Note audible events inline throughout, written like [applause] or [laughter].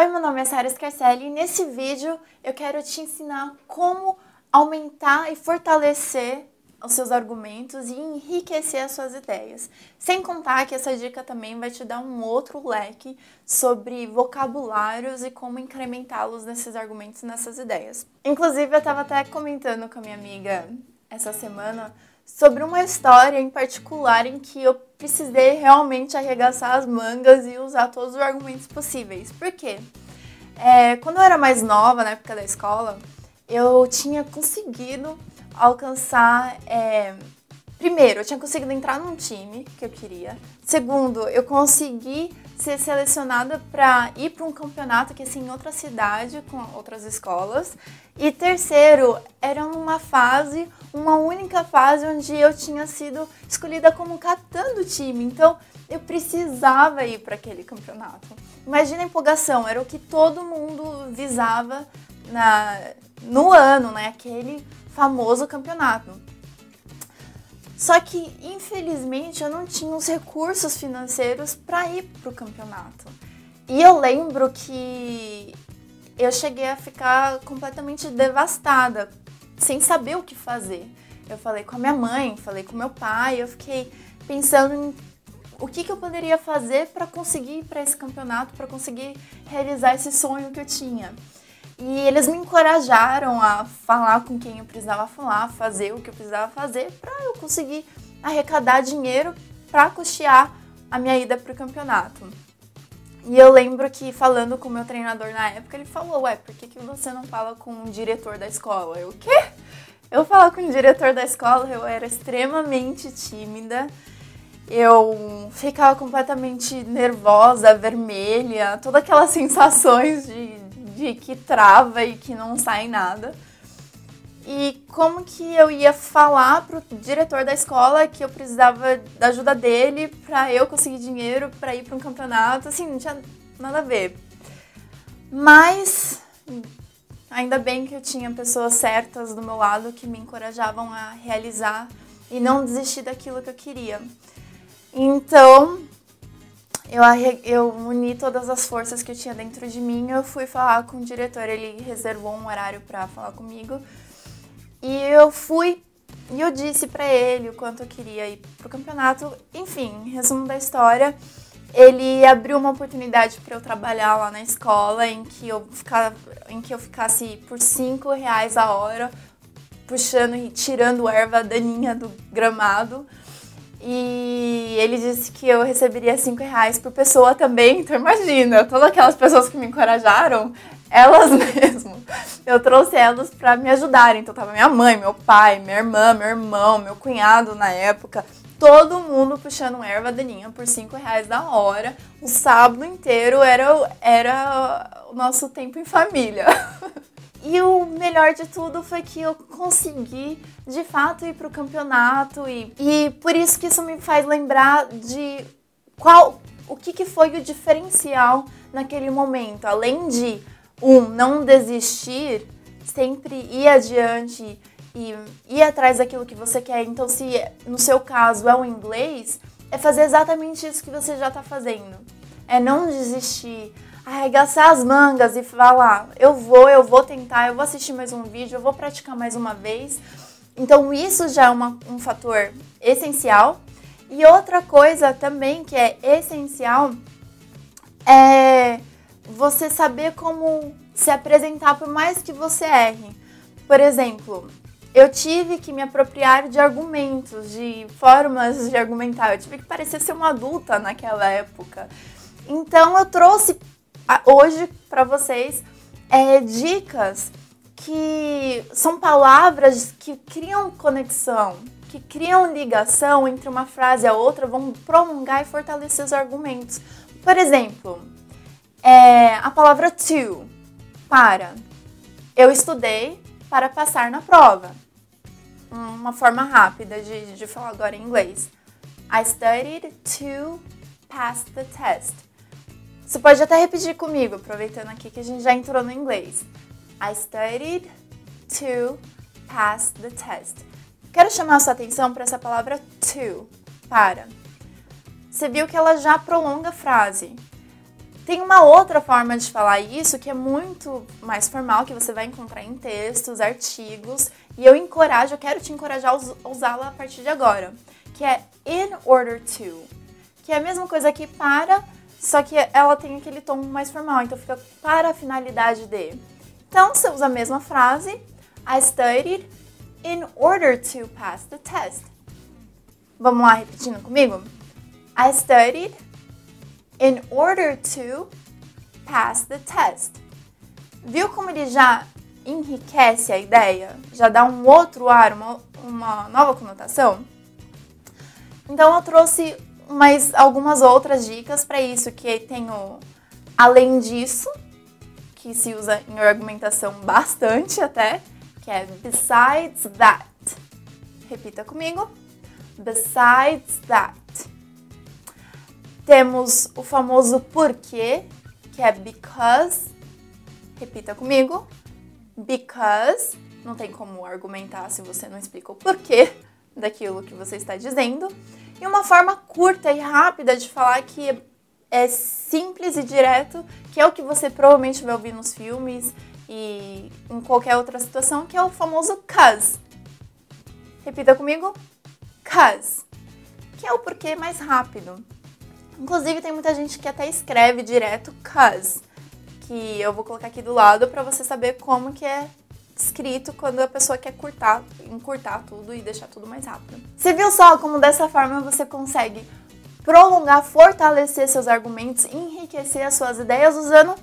Oi, meu nome é Sara Scarcelli e nesse vídeo eu quero te ensinar como aumentar e fortalecer os seus argumentos e enriquecer as suas ideias. Sem contar que essa dica também vai te dar um outro leque sobre vocabulários e como incrementá-los nesses argumentos e nessas ideias. Inclusive, eu estava até comentando com a minha amiga essa semana sobre uma história em particular em que eu precisei realmente arregaçar as mangas e usar todos os argumentos possíveis. Por quê? É, quando eu era mais nova, na época da escola, eu tinha conseguido alcançar. É, primeiro, eu tinha conseguido entrar num time que eu queria. Segundo, eu consegui ser selecionada para ir para um campeonato que assim em outra cidade com outras escolas. E terceiro, era uma fase, uma única fase onde eu tinha sido escolhida como capitã do time. Então, eu precisava ir para aquele campeonato. Imagina a empolgação, era o que todo mundo visava na no ano, né, aquele famoso campeonato. Só que, infelizmente, eu não tinha os recursos financeiros para ir para o campeonato. E eu lembro que eu cheguei a ficar completamente devastada, sem saber o que fazer. Eu falei com a minha mãe, falei com meu pai, eu fiquei pensando em o que, que eu poderia fazer para conseguir ir para esse campeonato, para conseguir realizar esse sonho que eu tinha. E eles me encorajaram a falar com quem eu precisava falar, fazer o que eu precisava fazer para eu conseguir arrecadar dinheiro para custear a minha ida para o campeonato. E eu lembro que falando com o meu treinador na época, ele falou: Ué, por que, que você não fala com o diretor da escola? Eu, o quê? Eu falar com o diretor da escola, eu era extremamente tímida. Eu ficava completamente nervosa, vermelha, todas aquelas [laughs] sensações de, de que trava e que não sai nada. E como que eu ia falar pro diretor da escola que eu precisava da ajuda dele para eu conseguir dinheiro para ir para um campeonato, assim, não tinha nada a ver. Mas ainda bem que eu tinha pessoas certas do meu lado que me encorajavam a realizar e não desistir daquilo que eu queria. Então, eu, eu uni todas as forças que eu tinha dentro de mim. Eu fui falar com o diretor, ele reservou um horário para falar comigo. E eu fui e eu disse para ele o quanto eu queria ir pro campeonato. Enfim, resumo da história, ele abriu uma oportunidade para eu trabalhar lá na escola em que eu, ficava, em que eu ficasse por 5 reais a hora puxando e tirando erva daninha do gramado. E ele disse que eu receberia 5 reais por pessoa também. Então imagina, todas aquelas pessoas que me encorajaram, elas [laughs] mesmo. Eu trouxe elas para me ajudarem. Então tava minha mãe, meu pai, minha irmã, meu irmão, meu cunhado na época. Todo mundo puxando erva daninha por 5 reais da hora. O sábado inteiro era, era o nosso tempo em família. [laughs] E o melhor de tudo foi que eu consegui de fato ir para o campeonato e, e por isso que isso me faz lembrar de qual o que, que foi o diferencial naquele momento. Além de um não desistir, sempre ir adiante e ir atrás daquilo que você quer. Então, se no seu caso é o inglês, é fazer exatamente isso que você já está fazendo. É não desistir arregaçar as mangas e falar: eu vou, eu vou tentar, eu vou assistir mais um vídeo, eu vou praticar mais uma vez. Então, isso já é uma, um fator essencial. E outra coisa também que é essencial é você saber como se apresentar por mais que você erre. Por exemplo, eu tive que me apropriar de argumentos, de formas de argumentar. Eu tive que parecer ser uma adulta naquela época. Então eu trouxe hoje para vocês é, dicas que são palavras que criam conexão, que criam ligação entre uma frase e a outra, vão prolongar e fortalecer os argumentos. Por exemplo, é, a palavra to, para. Eu estudei para passar na prova. Uma forma rápida de, de falar agora em inglês. I studied to pass the test. Você pode até repetir comigo, aproveitando aqui que a gente já entrou no inglês. I studied to pass the test. Quero chamar a sua atenção para essa palavra to, para. Você viu que ela já prolonga a frase. Tem uma outra forma de falar isso que é muito mais formal, que você vai encontrar em textos, artigos, e eu encorajo, eu quero te encorajar a usá-la a partir de agora, que é in order to, que é a mesma coisa que para, só que ela tem aquele tom mais formal, então fica para a finalidade de. Então, você usa a mesma frase, I studied in order to pass the test. Vamos lá, repetindo comigo? I studied in order to pass the test. Viu como ele já enriquece a ideia? Já dá um outro ar, uma, uma nova conotação? Então eu trouxe mais algumas outras dicas para isso, que tem o além disso, que se usa em argumentação bastante até, que é besides that. Repita comigo. Besides that. Temos o famoso porquê, que é because. Repita comigo. Because. Não tem como argumentar se você não explica o porquê daquilo que você está dizendo. E uma forma curta e rápida de falar que é simples e direto, que é o que você provavelmente vai ouvir nos filmes e em qualquer outra situação, que é o famoso cause. Repita comigo. Cause. Que é o porquê mais rápido. Inclusive, tem muita gente que até escreve direto cuz, que eu vou colocar aqui do lado para você saber como que é escrito quando a pessoa quer curtar, encurtar tudo e deixar tudo mais rápido. Você viu só como dessa forma você consegue prolongar, fortalecer seus argumentos, enriquecer as suas ideias usando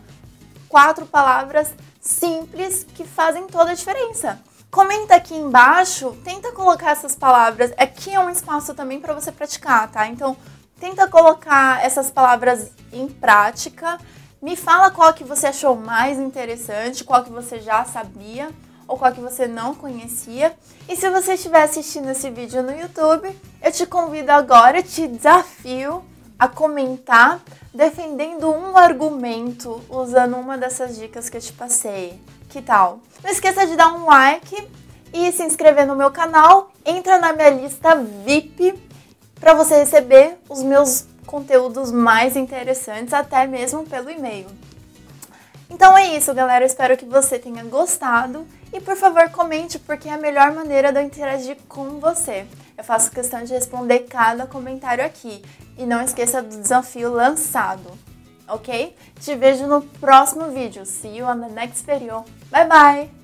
quatro palavras simples que fazem toda a diferença. Comenta aqui embaixo, tenta colocar essas palavras. Aqui é um espaço também para você praticar, tá? Então, Tenta colocar essas palavras em prática. Me fala qual que você achou mais interessante, qual que você já sabia ou qual que você não conhecia. E se você estiver assistindo esse vídeo no YouTube, eu te convido agora, te desafio a comentar defendendo um argumento usando uma dessas dicas que eu te passei. Que tal? Não esqueça de dar um like e se inscrever no meu canal. Entra na minha lista VIP para você receber os meus conteúdos mais interessantes, até mesmo pelo e-mail. Então é isso, galera. Eu espero que você tenha gostado e por favor comente porque é a melhor maneira de eu interagir com você. Eu faço questão de responder cada comentário aqui e não esqueça do desafio lançado, ok? Te vejo no próximo vídeo. See you on the next video. Bye bye!